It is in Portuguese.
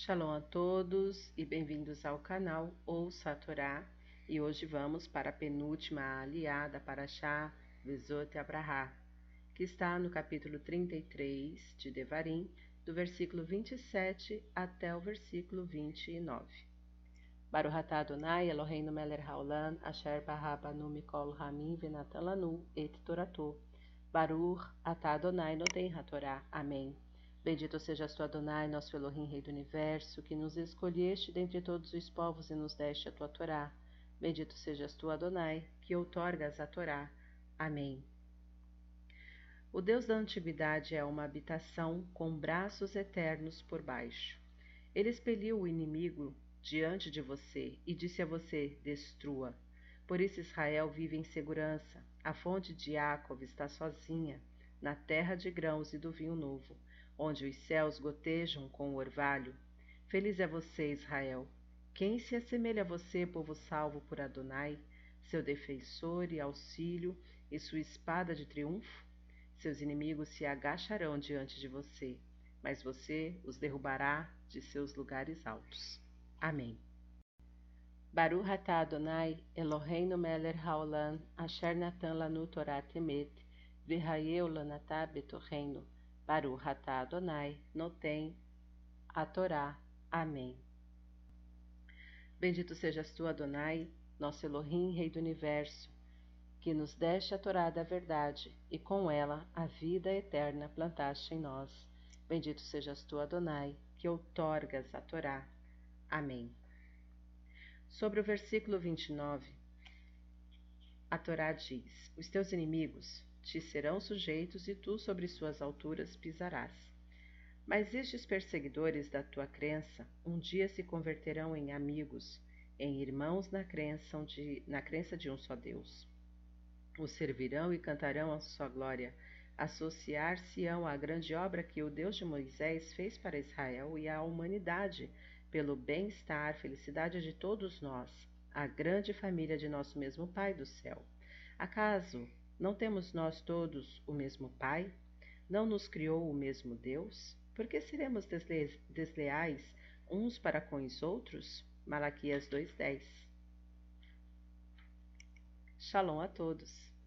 Shalom a todos e bem-vindos ao canal Ouça a. E hoje vamos para a penúltima aliada para Shah Vezot Abraha, que está no capítulo 33 de Devarim, do versículo 27 até o versículo 29. Baruch Adonai Eloheinu melech haolam asher barabanu mikol hamim venatan et toratu. Baruch atah Adonai noten hatorá. Amém. Bendito sejas tu, Adonai, nosso Elohim, Rei do Universo, que nos escolheste dentre todos os povos e nos deste a tua Torá. Bendito sejas tu, Adonai, que outorgas a Torá. Amém. O Deus da antiguidade é uma habitação com braços eternos por baixo. Ele expeliu o inimigo diante de você e disse a você: Destrua. Por isso Israel vive em segurança. A fonte de Jacob está sozinha, na terra de grãos e do vinho novo onde os céus gotejam com o orvalho. Feliz é você, Israel. Quem se assemelha a você, povo salvo por Adonai, seu defensor e auxílio e sua espada de triunfo? Seus inimigos se agacharão diante de você, mas você os derrubará de seus lugares altos. Amém. Baruch atah Adonai, Eloheinu melech haolam, asher natan lanu Torah temet, v'hayeu betorreino, Baruch atah Adonai, Notem, a Torá. Amém. Bendito sejas tu, Adonai, nosso Elohim, Rei do Universo, que nos deste a Torá da verdade, e com ela a vida eterna plantaste em nós. Bendito sejas tu, Adonai, que outorgas a Torá. Amém. Sobre o versículo 29, a Torá diz: Os teus inimigos, te serão sujeitos e tu sobre suas alturas pisarás. Mas estes perseguidores da tua crença um dia se converterão em amigos, em irmãos na crença de, na crença de um só Deus. Os servirão e cantarão a sua glória, associar-se-ão à grande obra que o Deus de Moisés fez para Israel e à humanidade, pelo bem-estar, felicidade de todos nós, a grande família de nosso mesmo Pai do céu. Acaso não temos nós todos o mesmo Pai? Não nos criou o mesmo Deus? Por que seremos desle desleais uns para com os outros? Malaquias 2:10. Shalom a todos.